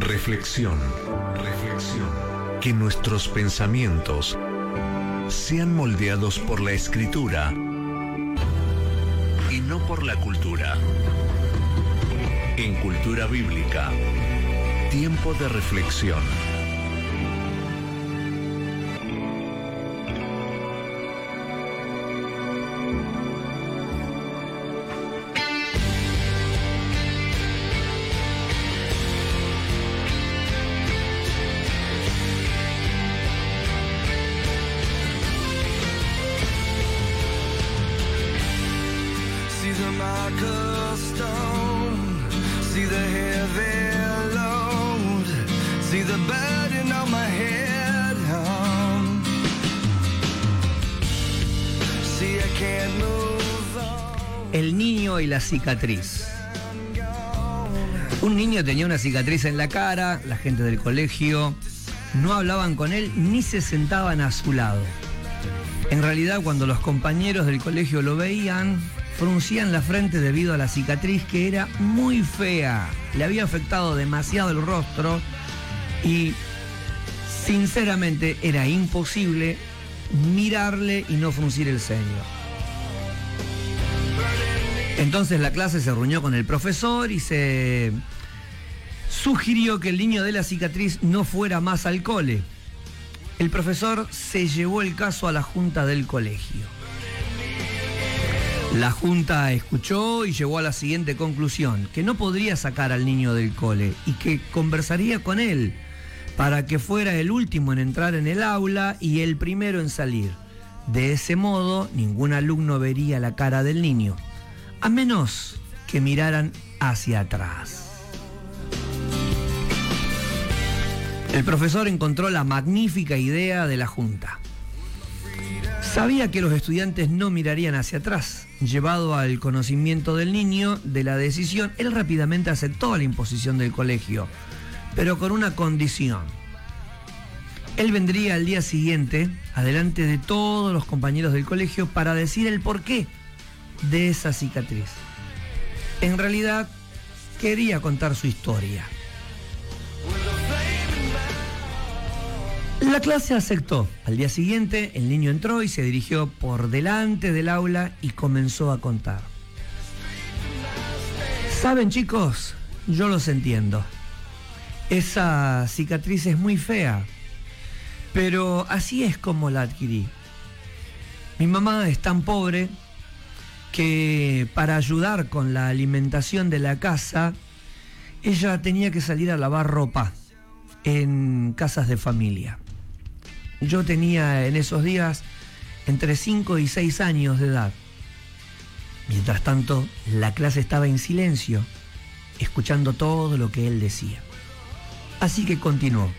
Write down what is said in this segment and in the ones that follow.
Reflexión, reflexión. Que nuestros pensamientos sean moldeados por la escritura y no por la cultura. En Cultura Bíblica, tiempo de reflexión. El niño y la cicatriz. Un niño tenía una cicatriz en la cara, la gente del colegio no hablaban con él ni se sentaban a su lado. En realidad cuando los compañeros del colegio lo veían, fruncían la frente debido a la cicatriz que era muy fea. Le había afectado demasiado el rostro y sinceramente era imposible mirarle y no fruncir el ceño. Entonces la clase se reunió con el profesor y se sugirió que el niño de la cicatriz no fuera más al cole. El profesor se llevó el caso a la junta del colegio. La junta escuchó y llegó a la siguiente conclusión, que no podría sacar al niño del cole y que conversaría con él para que fuera el último en entrar en el aula y el primero en salir. De ese modo, ningún alumno vería la cara del niño, a menos que miraran hacia atrás. El profesor encontró la magnífica idea de la junta. Sabía que los estudiantes no mirarían hacia atrás. Llevado al conocimiento del niño de la decisión, él rápidamente aceptó la imposición del colegio, pero con una condición. Él vendría al día siguiente, adelante de todos los compañeros del colegio, para decir el porqué de esa cicatriz. En realidad, quería contar su historia. La clase aceptó. Al día siguiente, el niño entró y se dirigió por delante del aula y comenzó a contar. Saben chicos, yo los entiendo. Esa cicatriz es muy fea, pero así es como la adquirí. Mi mamá es tan pobre que para ayudar con la alimentación de la casa, ella tenía que salir a lavar ropa en casas de familia. Yo tenía en esos días entre 5 y 6 años de edad. Mientras tanto, la clase estaba en silencio, escuchando todo lo que él decía. Así que continuó.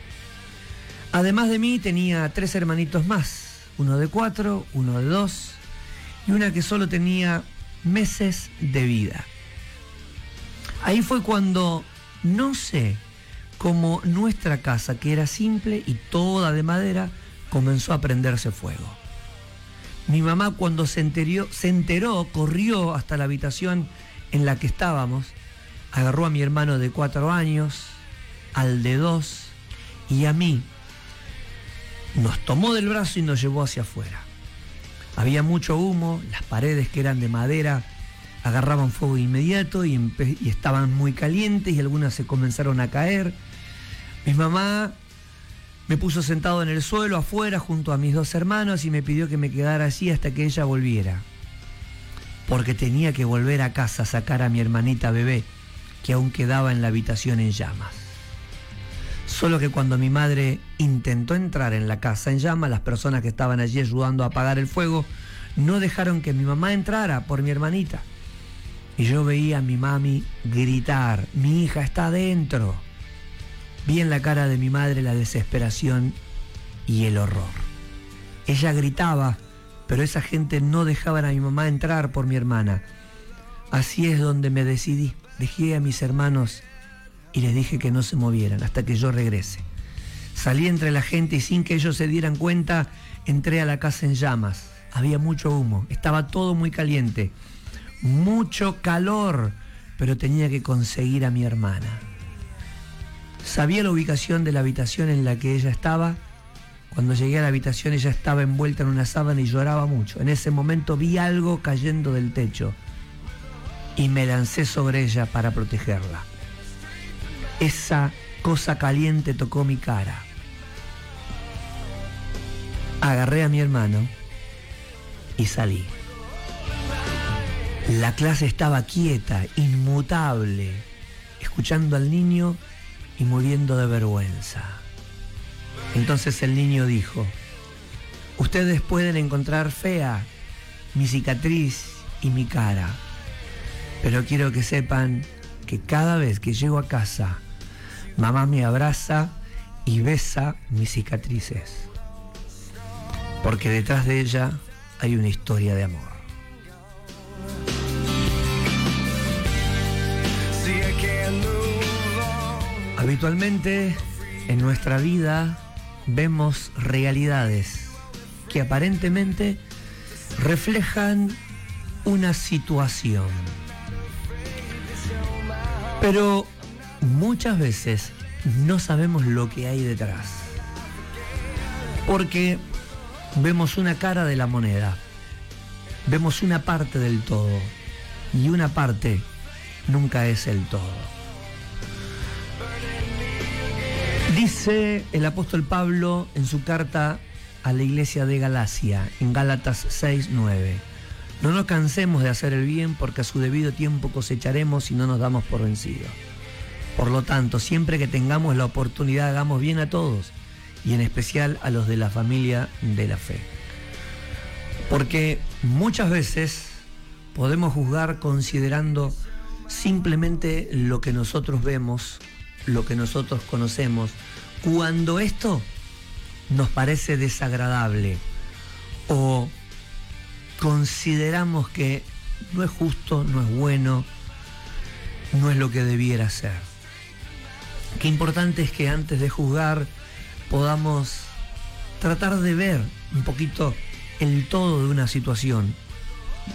Además de mí tenía tres hermanitos más, uno de cuatro, uno de dos y una que solo tenía meses de vida. Ahí fue cuando, no sé, como nuestra casa, que era simple y toda de madera, comenzó a prenderse fuego. Mi mamá cuando se enteró, se enteró, corrió hasta la habitación en la que estábamos, agarró a mi hermano de cuatro años, al de dos y a mí, nos tomó del brazo y nos llevó hacia afuera. Había mucho humo, las paredes que eran de madera agarraban fuego inmediato y, estaban muy calientes y algunas se comenzaron a caer. Mi mamá me puso sentado en el suelo afuera junto a mis dos hermanos y me pidió que me quedara allí hasta que ella volviera. Porque tenía que volver a casa a sacar a mi hermanita bebé, que aún quedaba en la habitación en llamas. Solo que cuando mi madre intentó entrar en la casa en llamas, las personas que estaban allí ayudando a apagar el fuego no dejaron que mi mamá entrara por mi hermanita. Y yo veía a mi mami gritar, mi hija está adentro. Vi en la cara de mi madre la desesperación y el horror. Ella gritaba, pero esa gente no dejaban a mi mamá entrar por mi hermana. Así es donde me decidí. Dejé a mis hermanos y les dije que no se movieran hasta que yo regrese. Salí entre la gente y sin que ellos se dieran cuenta, entré a la casa en llamas. Había mucho humo, estaba todo muy caliente, mucho calor, pero tenía que conseguir a mi hermana. Sabía la ubicación de la habitación en la que ella estaba. Cuando llegué a la habitación ella estaba envuelta en una sábana y lloraba mucho. En ese momento vi algo cayendo del techo y me lancé sobre ella para protegerla. Esa cosa caliente tocó mi cara. Agarré a mi hermano y salí. La clase estaba quieta, inmutable, escuchando al niño y muriendo de vergüenza. Entonces el niño dijo, ustedes pueden encontrar fea mi cicatriz y mi cara, pero quiero que sepan que cada vez que llego a casa, mamá me abraza y besa mis cicatrices, porque detrás de ella hay una historia de amor. Habitualmente en nuestra vida vemos realidades que aparentemente reflejan una situación. Pero muchas veces no sabemos lo que hay detrás. Porque vemos una cara de la moneda, vemos una parte del todo y una parte nunca es el todo. Dice el apóstol Pablo en su carta a la iglesia de Galacia, en Gálatas 6:9. No nos cansemos de hacer el bien porque a su debido tiempo cosecharemos si no nos damos por vencidos. Por lo tanto, siempre que tengamos la oportunidad, hagamos bien a todos y en especial a los de la familia de la fe. Porque muchas veces podemos juzgar considerando simplemente lo que nosotros vemos lo que nosotros conocemos, cuando esto nos parece desagradable o consideramos que no es justo, no es bueno, no es lo que debiera ser. Qué importante es que antes de juzgar podamos tratar de ver un poquito el todo de una situación,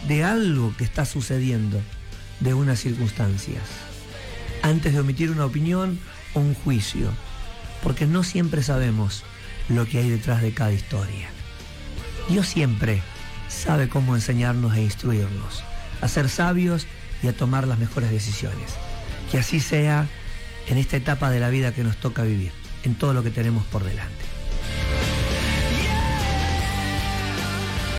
de algo que está sucediendo, de unas circunstancias antes de omitir una opinión o un juicio, porque no siempre sabemos lo que hay detrás de cada historia. Dios siempre sabe cómo enseñarnos e instruirnos, a ser sabios y a tomar las mejores decisiones. Que así sea en esta etapa de la vida que nos toca vivir, en todo lo que tenemos por delante.